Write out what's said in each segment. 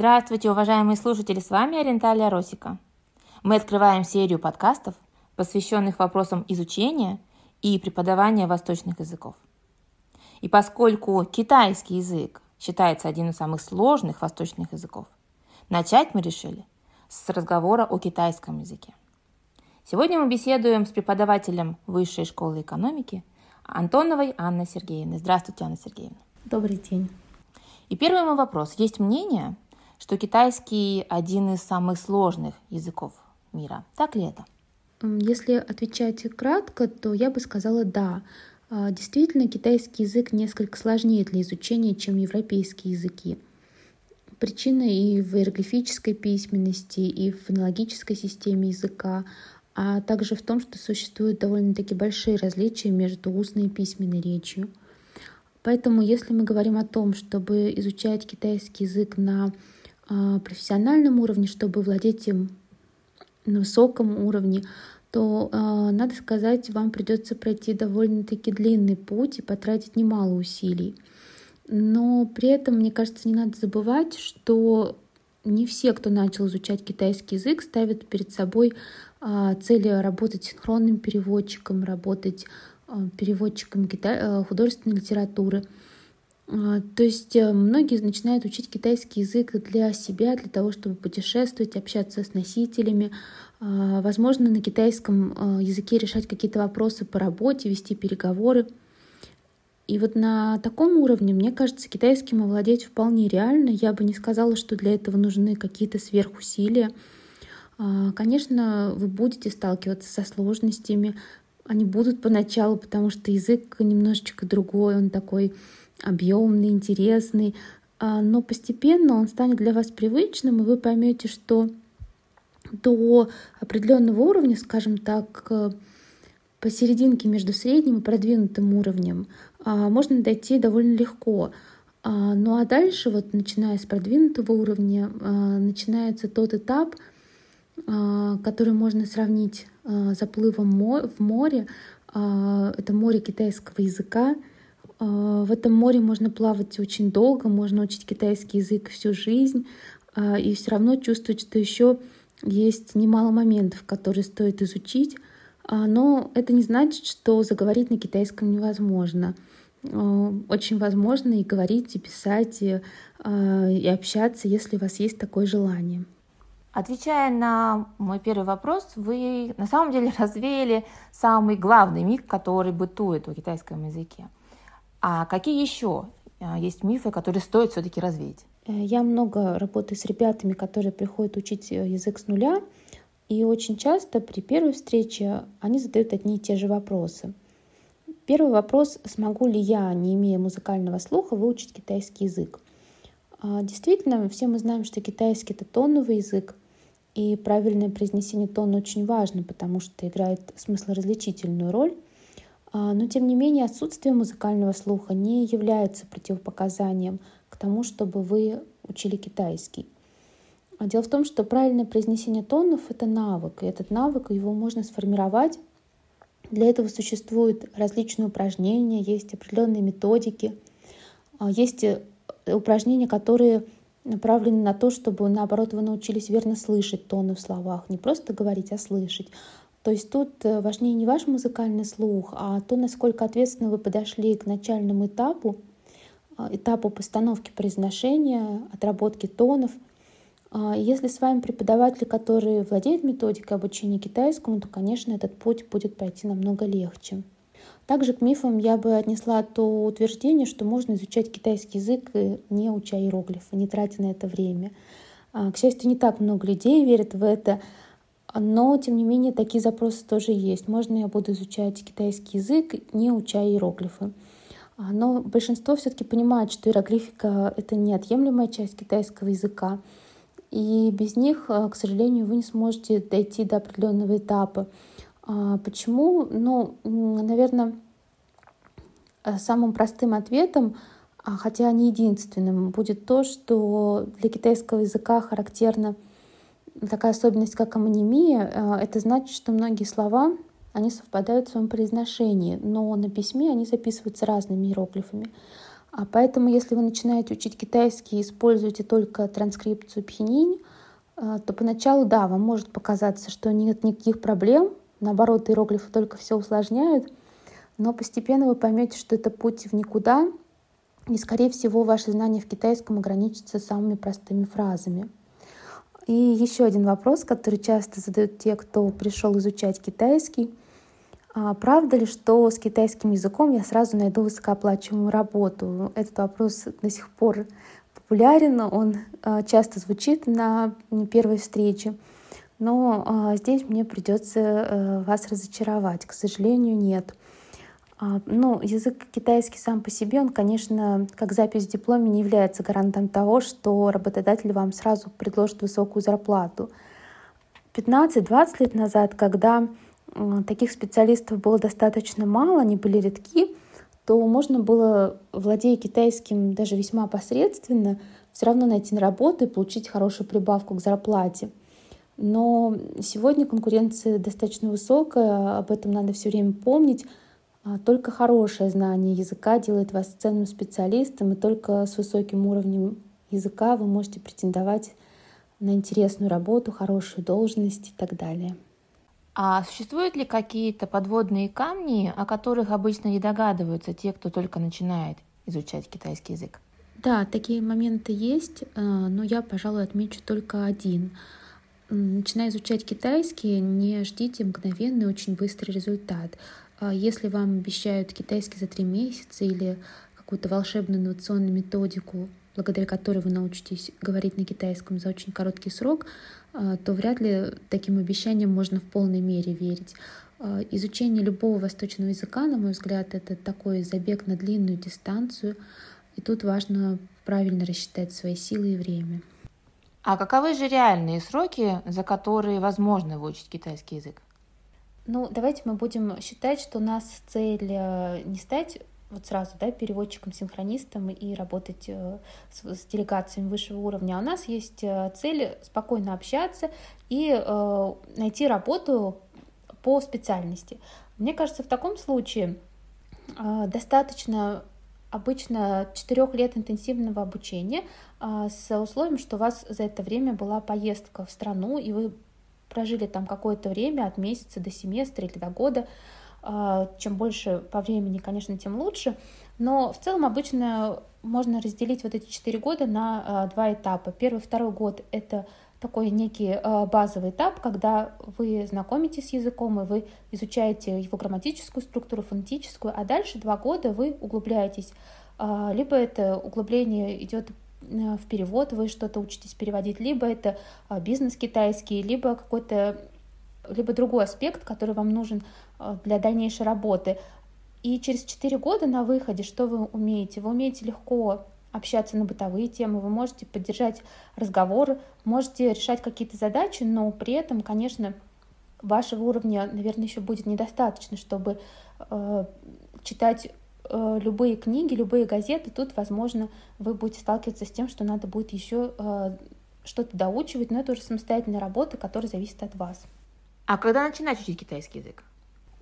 Здравствуйте, уважаемые слушатели, с вами Ориенталия Росика. Мы открываем серию подкастов, посвященных вопросам изучения и преподавания восточных языков. И поскольку китайский язык считается одним из самых сложных восточных языков, начать мы решили с разговора о китайском языке. Сегодня мы беседуем с преподавателем Высшей школы экономики Антоновой Анной Сергеевной. Здравствуйте, Анна Сергеевна. Добрый день. И первый мой вопрос. Есть мнение, что китайский один из самых сложных языков мира. Так ли это? Если отвечать кратко, то я бы сказала да. А, действительно, китайский язык несколько сложнее для изучения, чем европейские языки. Причина и в иероглифической письменности, и в фонологической системе языка, а также в том, что существуют довольно-таки большие различия между устной и письменной речью. Поэтому, если мы говорим о том, чтобы изучать китайский язык на профессиональном уровне, чтобы владеть им на высоком уровне, то, а, надо сказать, вам придется пройти довольно-таки длинный путь и потратить немало усилий. Но при этом, мне кажется, не надо забывать, что не все, кто начал изучать китайский язык, ставят перед собой а, цели работать синхронным переводчиком, работать переводчиком художественной литературы — а, то есть э, многие начинают учить китайский язык для себя, для того, чтобы путешествовать, общаться с носителями, а, возможно, на китайском э, языке решать какие-то вопросы по работе, вести переговоры. И вот на таком уровне, мне кажется, китайским овладеть вполне реально. Я бы не сказала, что для этого нужны какие-то сверхусилия. А, конечно, вы будете сталкиваться со сложностями. Они будут поначалу, потому что язык немножечко другой, он такой объемный, интересный, а, но постепенно он станет для вас привычным, и вы поймете, что до определенного уровня, скажем так, э, посерединке между средним и продвинутым уровнем а, можно дойти довольно легко. А, ну а дальше, вот начиная с продвинутого уровня, начинается тот этап, который можно сравнить заплывом в море. Это море китайского языка, в этом море можно плавать очень долго, можно учить китайский язык всю жизнь, а, и все равно чувствовать, что еще есть немало моментов, которые стоит изучить. А, но это не значит, что заговорить на китайском невозможно. Очень возможно и говорить, и писать, и, и общаться, если у вас есть такое желание. Отвечая на мой первый вопрос, вы на самом деле развеяли самый главный миф, который бытует в китайском языке – а какие еще а, есть мифы, которые стоит все-таки развеять? Э, я много работаю с ребятами, которые приходят учить э, язык с нуля, и очень часто при первой встрече они задают одни и те же вопросы. Первый вопрос, смогу ли я, не имея музыкального слуха, выучить китайский язык? А, действительно, все мы знаем, что китайский — это тоновый язык, и правильное произнесение тона очень важно, потому что играет смыслоразличительную роль. А, но тем не менее отсутствие музыкального слуха не является противопоказанием к тому, чтобы вы учили китайский. А дело в том, что правильное произнесение тонов — это навык, и этот навык его можно сформировать. Для этого существуют различные упражнения, есть определенные методики, а, есть э, упражнения, которые направлены на то, чтобы, наоборот, вы научились верно слышать тоны в словах, не просто говорить, а слышать. То есть тут э, важнее не ваш музыкальный слух, а то, насколько ответственно вы подошли к начальному этапу, а, этапу постановки произношения, отработки тонов. А, если с вами преподаватель, который владеет методикой обучения китайскому, то, конечно, этот путь будет пройти намного легче. Также к мифам я бы отнесла то утверждение, что можно изучать китайский язык, не уча иероглифы, не тратя на это время. А, к счастью, не так много людей верят в это, но, тем не менее, такие запросы тоже есть. Можно я буду изучать китайский язык, не уча иероглифы. А, но большинство все-таки понимает, что иероглифика — это неотъемлемая часть китайского языка. И без них, а, к сожалению, вы не сможете дойти до определенного этапа. А, почему? Ну, наверное, самым простым ответом, хотя не единственным, будет то, что для китайского языка характерно — такая особенность, как амонимия, э, это значит, что многие слова, они совпадают в своем произношении, но на письме они записываются разными иероглифами. А поэтому, если вы начинаете учить китайский и используете только транскрипцию пхенинь, то поначалу, да, вам может показаться, что нет никаких проблем, наоборот, иероглифы только все усложняют, но постепенно вы поймете, что это путь в никуда, и, скорее всего, ваши знания в китайском ограничатся самыми простыми фразами. И еще один вопрос, который часто задают те, кто пришел изучать китайский. А правда ли, что с китайским языком я сразу найду высокооплачиваемую работу? Этот вопрос до сих пор популярен, он а, часто звучит на первой встрече. Но а, здесь мне придется э, вас разочаровать. К сожалению, нет. А, ну, язык китайский сам по себе, он, конечно, как запись в дипломе не является гарантом того, что работодатель вам сразу предложит высокую зарплату. 15-20 лет назад, когда таких специалистов было достаточно мало, они были редки, то можно было, владея китайским даже весьма посредственно, все равно найти на работу и получить хорошую прибавку к зарплате. Но сегодня конкуренция достаточно высокая, об этом надо все время помнить. А только хорошее знание языка делает вас ценным специалистом, и только с высоким уровнем языка вы можете претендовать на интересную работу, хорошую должность и так далее. А существуют ли какие-то подводные камни, о которых обычно не догадываются те, кто только начинает изучать китайский язык? Да, такие моменты есть, э, но я, пожалуй, отмечу только один. Начиная изучать китайский, не ждите мгновенный, очень быстрый результат. А если вам обещают китайский за три месяца или какую-то волшебную инновационную методику, благодаря которой вы научитесь говорить на китайском за очень короткий срок, а, то вряд ли таким обещаниям можно в полной мере верить. А, изучение любого восточного языка, на мой взгляд, это такой забег на длинную дистанцию, и тут важно правильно рассчитать свои силы и время. А каковы же реальные сроки, за которые возможно выучить китайский язык? Ну, давайте мы будем считать, что у нас цель э, не стать вот сразу, да, переводчиком-синхронистом и работать э, с, с делегациями высшего уровня. А у нас есть э, цель спокойно общаться и э, найти работу по специальности. Мне кажется, в таком случае э, достаточно обычно четырех лет интенсивного обучения э, с условием, что у вас за это время была поездка в страну, и вы прожили там какое-то время, от месяца до семестра или до года. А, чем больше по времени, конечно, тем лучше. Но в целом обычно можно разделить вот эти четыре года на а, два этапа. Первый, второй год — это такой некий а, базовый этап, когда вы знакомитесь с языком, и вы изучаете его грамматическую структуру, фонетическую, а дальше два года вы углубляетесь. Либо это углубление идет в перевод, вы что-то учитесь переводить, либо это а, бизнес китайский, либо какой-то либо другой аспект, который вам нужен а, для дальнейшей работы. И через 4 года на выходе что вы умеете? Вы умеете легко общаться на бытовые темы, вы можете поддержать разговор, можете решать какие-то задачи, но при этом, конечно, вашего уровня, наверное, еще будет недостаточно, чтобы э, читать Э, любые книги, любые газеты, тут, возможно, вы будете сталкиваться с тем, что надо будет еще э, что-то доучивать, но это уже самостоятельная работа, которая зависит от вас. А когда начинать учить китайский язык?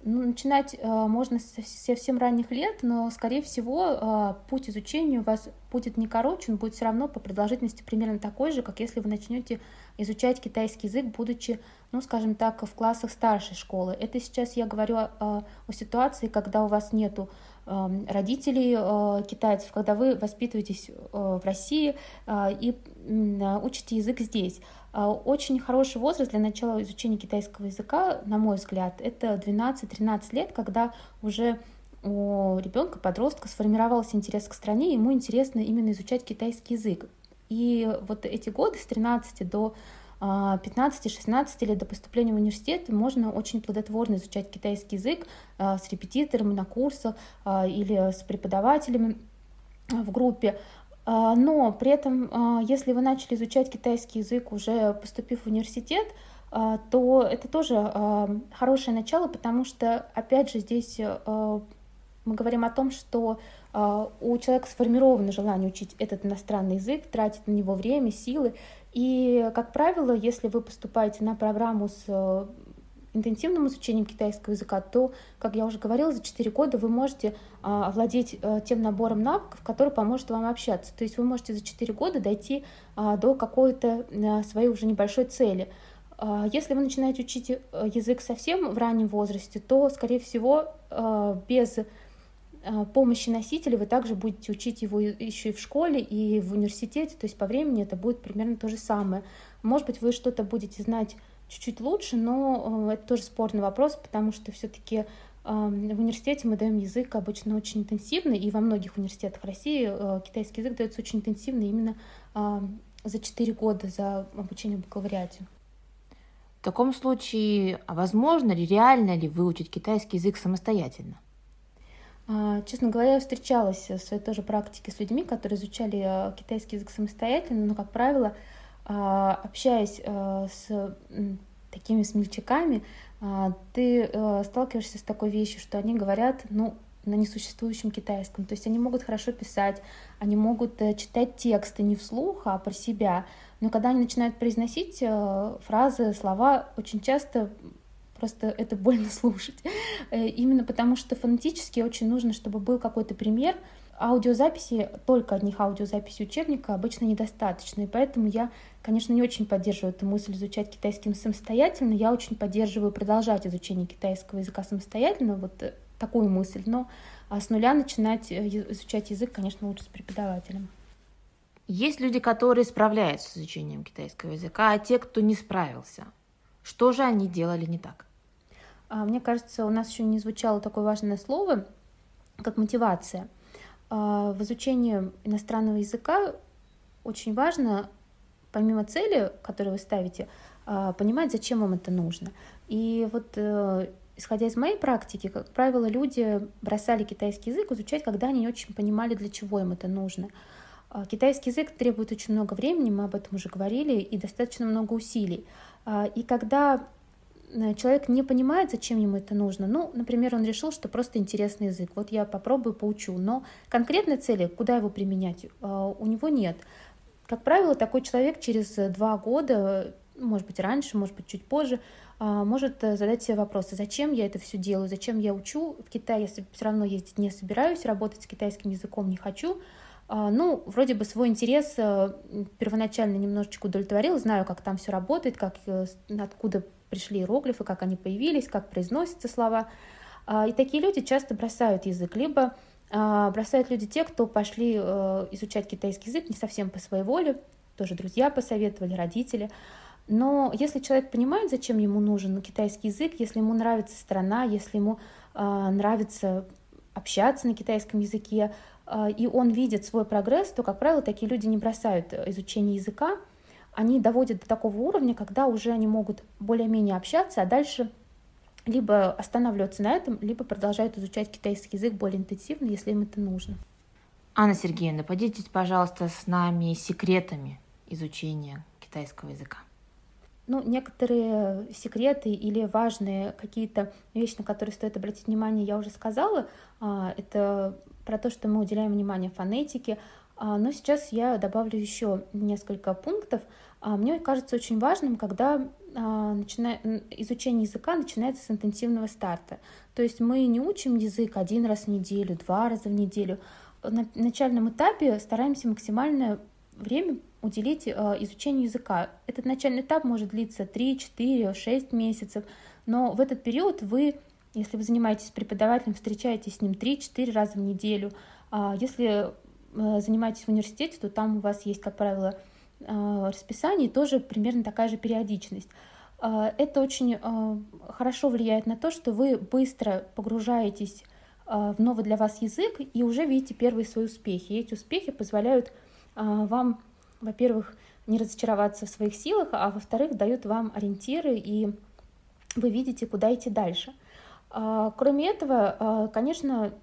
Ну, начинать э, можно с совсем ранних лет, но, скорее всего, э, путь изучения у вас будет не короче, он будет все равно по продолжительности примерно такой же, как если вы начнете изучать китайский язык, будучи, ну, скажем так, в классах старшей школы. Это сейчас я говорю о, о ситуации, когда у вас нету родителей э, китайцев, когда вы воспитываетесь э, в России э, и учите язык здесь. Очень хороший возраст для начала изучения китайского языка, на мой взгляд, это 12-13 лет, когда уже у ребенка, подростка сформировался интерес к стране, ему интересно именно изучать китайский язык. И вот эти годы с 13 до 15-16 а, лет до поступления в университет можно очень плодотворно изучать китайский язык а, с репетиторами на курсах а, или с преподавателями в группе. Но при этом, если вы начали изучать китайский язык уже поступив в университет, то это тоже хорошее начало, потому что, опять же, здесь мы говорим о том, что у человека сформировано желание учить этот иностранный язык, тратить на него время, силы, и, как правило, если вы поступаете на программу с э, интенсивным изучением китайского языка, то, как я уже говорила, за 4 года вы можете а, овладеть а, тем набором навыков, который поможет вам общаться. То есть вы можете за 4 года дойти а, до какой-то а, своей уже небольшой цели. А, если вы начинаете учить э, язык совсем в раннем возрасте, то, скорее всего, без помощи носителя вы также будете учить его еще и в школе, и в университете, то есть по времени это будет примерно то же самое. Может быть, вы что-то будете знать чуть-чуть лучше, но э, это тоже спорный вопрос, потому что все-таки в университете мы даем язык обычно очень интенсивно, и во многих университетах России э, китайский язык дается очень интенсивно именно за 4 года за обучение в бакалавриате. В таком случае, а возможно ли, реально ли выучить китайский язык самостоятельно? А, честно говоря, я встречалась в своей тоже практике с людьми, которые изучали э, китайский язык самостоятельно, но, как правило, а, общаясь э, с такими смельчаками, а, ты э, сталкиваешься с такой вещью, что они говорят, ну, на несуществующем китайском. То есть они могут хорошо писать, они могут читать тексты не вслух, а про себя. Но когда они начинают произносить фразы, слова, очень часто Просто это больно слушать. Э, именно потому что фонетически очень нужно, чтобы был какой-то пример. Аудиозаписи, только одних аудиозаписей учебника обычно недостаточно. И поэтому я, конечно, не очень поддерживаю эту мысль изучать китайский самостоятельно. Я очень поддерживаю продолжать изучение китайского языка самостоятельно, вот э, такую мысль. Но а с нуля начинать э, изучать язык, конечно, лучше с преподавателем. Есть люди, которые справляются с изучением китайского языка, а те, кто не справился. Что же они делали не так? А, мне кажется, у нас еще не звучало такое важное слово, как мотивация. А, в изучении иностранного языка очень важно, помимо цели, которую вы ставите, а, понимать, зачем вам это нужно. И вот э, исходя из моей практики, как правило, люди бросали китайский язык изучать, когда они не очень понимали, для чего им это нужно. Китайский язык требует очень много времени, мы об этом уже говорили, и достаточно много усилий. И когда человек не понимает, зачем ему это нужно. Ну, например, он решил, что просто интересный язык. Вот я попробую, поучу. Но конкретной цели, куда его применять, э, у него нет. Как правило, такой человек через два года, может быть, раньше, может быть, чуть позже, э, может задать себе вопросы, зачем я это все делаю, зачем я учу. В Китай я все равно ездить не собираюсь, работать с китайским языком не хочу. Ну, вроде бы свой интерес первоначально немножечко удовлетворил, знаю, как там все работает, как, откуда пришли иероглифы, как они появились, как произносятся слова. А, и такие люди часто бросают язык, либо а, бросают люди те, кто пошли э, изучать китайский язык не совсем по своей воле, тоже друзья посоветовали, родители. Но если человек понимает, зачем ему нужен китайский язык, если ему нравится страна, если ему а, нравится общаться на китайском языке, и он видит свой прогресс, то, как правило, такие люди не бросают изучение языка, они доводят до такого уровня, когда уже они могут более-менее общаться, а дальше либо останавливаться на этом, либо продолжают изучать китайский язык более интенсивно, если им это нужно. Анна Сергеевна, поделитесь, пожалуйста, с нами секретами изучения китайского языка. Ну, некоторые секреты или важные какие-то вещи, на которые стоит обратить внимание, я уже сказала. А, это про то, что мы уделяем внимание фонетике, но сейчас я добавлю еще несколько пунктов. А, мне кажется очень важным, когда а, изучение языка начинается с интенсивного старта. То есть мы не учим язык один раз в неделю, два раза в неделю. На начальном этапе стараемся максимальное время уделить изучению языка. Этот начальный этап может длиться 3, 4, 6 месяцев, но в этот период вы, если вы занимаетесь преподавателем, встречаетесь с ним 3-4 раза в неделю. Если занимаетесь в университете, то там у вас есть, как правило, э, расписание, тоже примерно такая же периодичность. Э, это очень хорошо влияет на то, что вы быстро погружаетесь в новый для вас язык и уже видите первые свои успехи. И эти успехи позволяют вам, во-первых, не разочароваться в своих силах, а во-вторых, дают вам ориентиры, и вы видите, куда идти дальше. Кроме этого, конечно,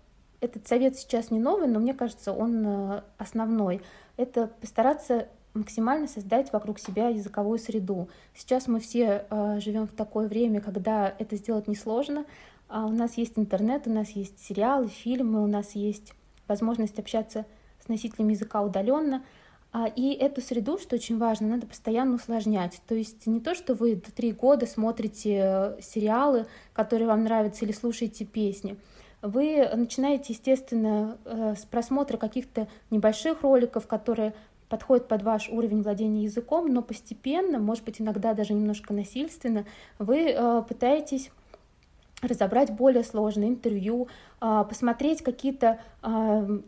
этот совет сейчас не новый, но мне кажется, он э, основной. Это постараться максимально создать вокруг себя языковую среду. Сейчас мы все э, живем в такое время, когда это сделать несложно. А у нас есть интернет, у нас есть сериалы, фильмы, у нас есть возможность общаться с носителями языка удаленно. А, и эту среду, что очень важно, надо постоянно усложнять. То есть не то, что вы три года смотрите э, сериалы, которые вам нравятся, или слушаете песни. Вы начинаете, естественно, э, с просмотра каких-то небольших роликов, которые подходят под ваш уровень владения языком, но постепенно, может быть, иногда даже немножко насильственно, вы э, пытаетесь разобрать более сложные интервью, посмотреть какие-то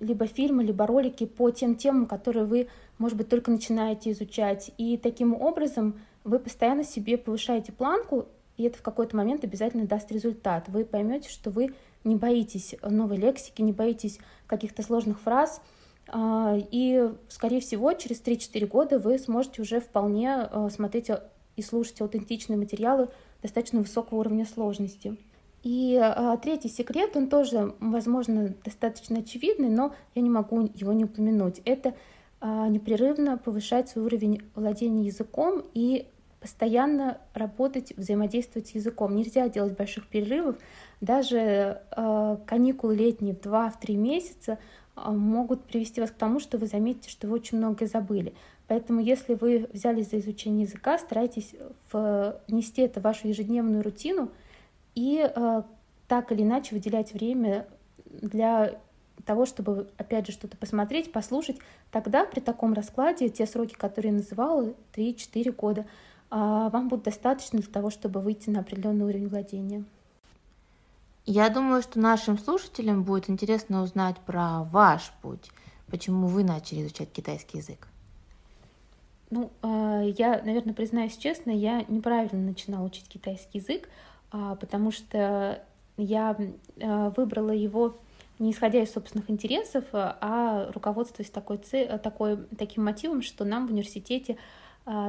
либо фильмы, либо ролики по тем темам, которые вы может быть, только начинаете изучать. И таким образом вы постоянно себе повышаете планку, и это в какой-то момент обязательно даст результат. Вы поймете, что вы не боитесь новой лексики, не боитесь каких-то сложных фраз, а, и, скорее всего, через 3-4 года вы сможете уже вполне а, смотреть и слушать аутентичные материалы достаточно высокого уровня сложности. И а, третий секрет, он тоже, возможно, достаточно очевидный, но я не могу его не упомянуть. Это а, непрерывно повышать свой уровень владения языком и постоянно работать, взаимодействовать с языком. Нельзя делать больших перерывов. Даже э, каникулы летние в 2-3 месяца э, могут привести вас к тому, что вы заметите, что вы очень многое забыли. Поэтому, если вы взялись за изучение языка, старайтесь внести это в вашу ежедневную рутину и э, так или иначе выделять время для того, чтобы, опять же, что-то посмотреть, послушать, тогда при таком раскладе те сроки, которые я называла, 3-4 года, вам будут достаточно для того, чтобы выйти на определенный уровень владения. Я думаю, что нашим слушателям будет интересно узнать про ваш путь, почему вы начали изучать китайский язык. Ну, а, я, наверное, признаюсь честно, я неправильно начинала учить китайский язык, а, потому что я выбрала его не исходя из собственных интересов, а руководствуясь такой, такой, таким мотивом, что нам в университете а,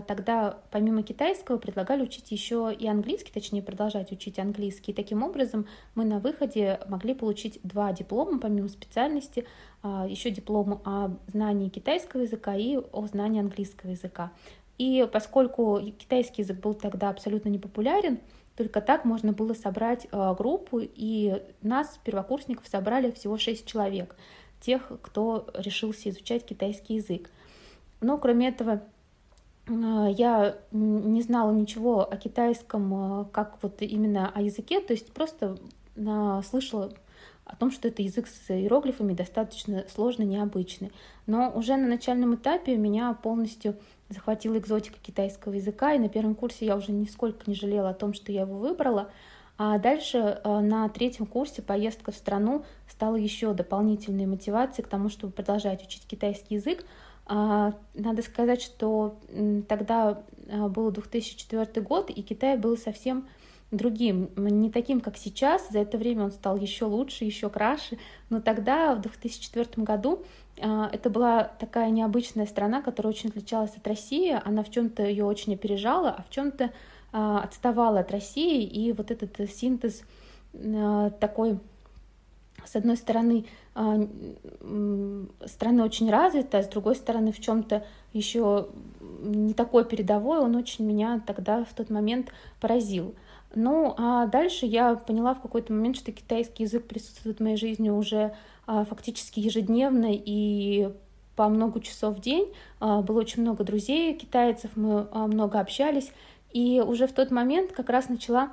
тогда помимо китайского предлагали учить еще и английский, точнее продолжать учить английский. И таким образом мы на выходе могли получить два диплома помимо специальности, а, еще диплом о знании китайского языка и о знании английского языка. И поскольку китайский язык был тогда абсолютно непопулярен, только так можно было собрать э, группу, и нас, первокурсников, собрали всего шесть человек, тех, кто решился изучать китайский язык. Но кроме этого, я не знала ничего о китайском, э, как вот именно о языке, то есть просто слышала о том, что это язык с иероглифами достаточно сложный, необычный. Но уже на начальном этапе меня полностью захватила экзотика китайского языка, и на первом курсе я уже нисколько не жалела о том, что я его выбрала. А дальше на третьем курсе поездка в страну стала еще дополнительной мотивацией к тому, чтобы продолжать учить китайский язык. А, надо сказать, что тогда э, был 2004 год, и Китай был совсем другим, не таким, как сейчас. За это время он стал еще лучше, еще краше. Но тогда, в 2004 году, а, это была такая необычная страна, которая очень отличалась от России. Она в чем-то ее очень опережала, а в чем-то а, отставала от России. И вот этот синтез а, такой с одной стороны, страна очень развитая, с другой стороны, в чем-то еще не такой передовой, он очень меня тогда в тот момент поразил. Ну, а дальше я поняла в какой-то момент, что китайский язык присутствует в моей жизни уже а, фактически ежедневно и по много часов в день. А, было очень много друзей китайцев, мы а, много общались. И уже в тот момент как раз начала а,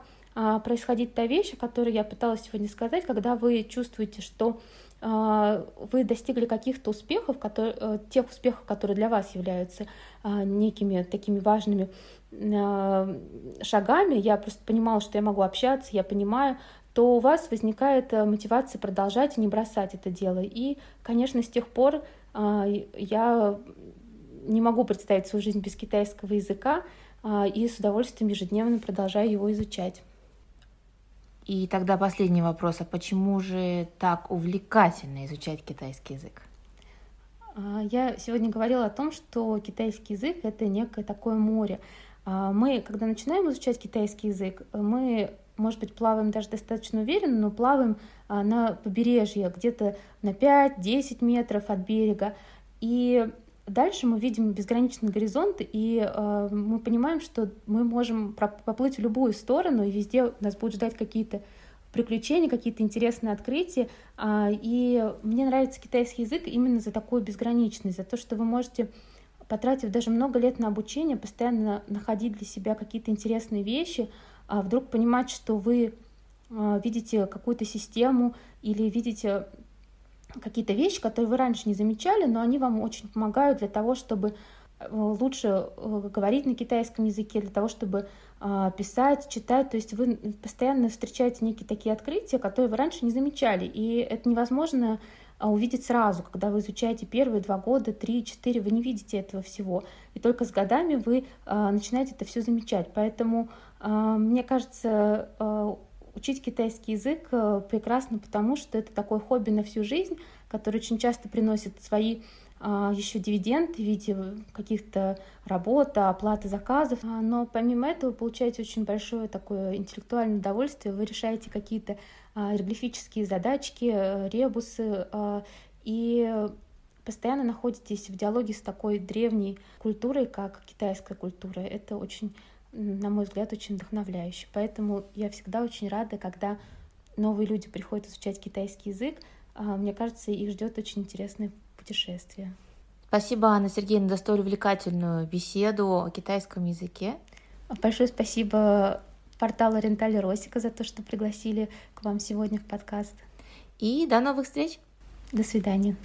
происходить та вещь, о которой я пыталась сегодня сказать, когда вы чувствуете, что а, вы достигли каких-то успехов, которые, э, тех успехов, которые для вас являются а, некими такими важными а, шагами, я просто понимала, что я могу общаться, я понимаю, то у вас возникает э, мотивация продолжать и не бросать это дело. И, конечно, с тех пор я не могу представить свою жизнь без китайского языка и с удовольствием ежедневно продолжаю его изучать. И тогда последний вопрос, а почему же так увлекательно изучать китайский язык? А, я сегодня говорила о том, что китайский язык — это некое такое море. А, мы, когда начинаем изучать китайский язык, мы, может быть, плаваем даже достаточно уверенно, но плаваем а, на побережье, где-то на 5-10 метров от берега. И Дальше мы видим безграничный горизонт, и э, мы понимаем, что мы можем поплыть в любую сторону, и везде нас будут ждать какие-то приключения, какие-то интересные открытия. Э, и мне нравится китайский язык именно за такую безграничность, за то, что вы можете потратив даже много лет на обучение, постоянно находить для себя какие-то интересные вещи, а вдруг понимать, что вы а, видите какую-то систему или видите какие-то вещи, которые вы раньше не замечали, но они вам очень помогают для того, чтобы э, лучше э, говорить на китайском языке, для того, чтобы а, писать, читать. То есть вы постоянно встречаете некие такие открытия, которые вы раньше не замечали. И это невозможно а, увидеть сразу, когда вы изучаете первые два года, три, четыре, вы не видите этого всего. И только с годами вы а, начинаете это все замечать. Поэтому, мне кажется, учить китайский язык прекрасно, потому что это такое хобби на всю жизнь, которое очень часто приносит свои а, еще дивиденды в виде каких-то работ, оплаты заказов. А, но помимо этого получаете очень большое такое интеллектуальное удовольствие. Вы решаете какие-то а, иероглифические задачки, э, ребусы и постоянно находитесь в диалоге с такой древней культурой, как китайская культура. Это очень, на мой взгляд, очень вдохновляюще. Поэтому я всегда очень рада, когда новые люди приходят изучать китайский язык. Мне кажется, их ждет очень интересный путешествия. Спасибо, Анна Сергеевна, за столь увлекательную беседу о китайском языке. Большое спасибо порталу Рентали Росика за то, что пригласили к вам сегодня в подкаст. И до новых встреч. До свидания.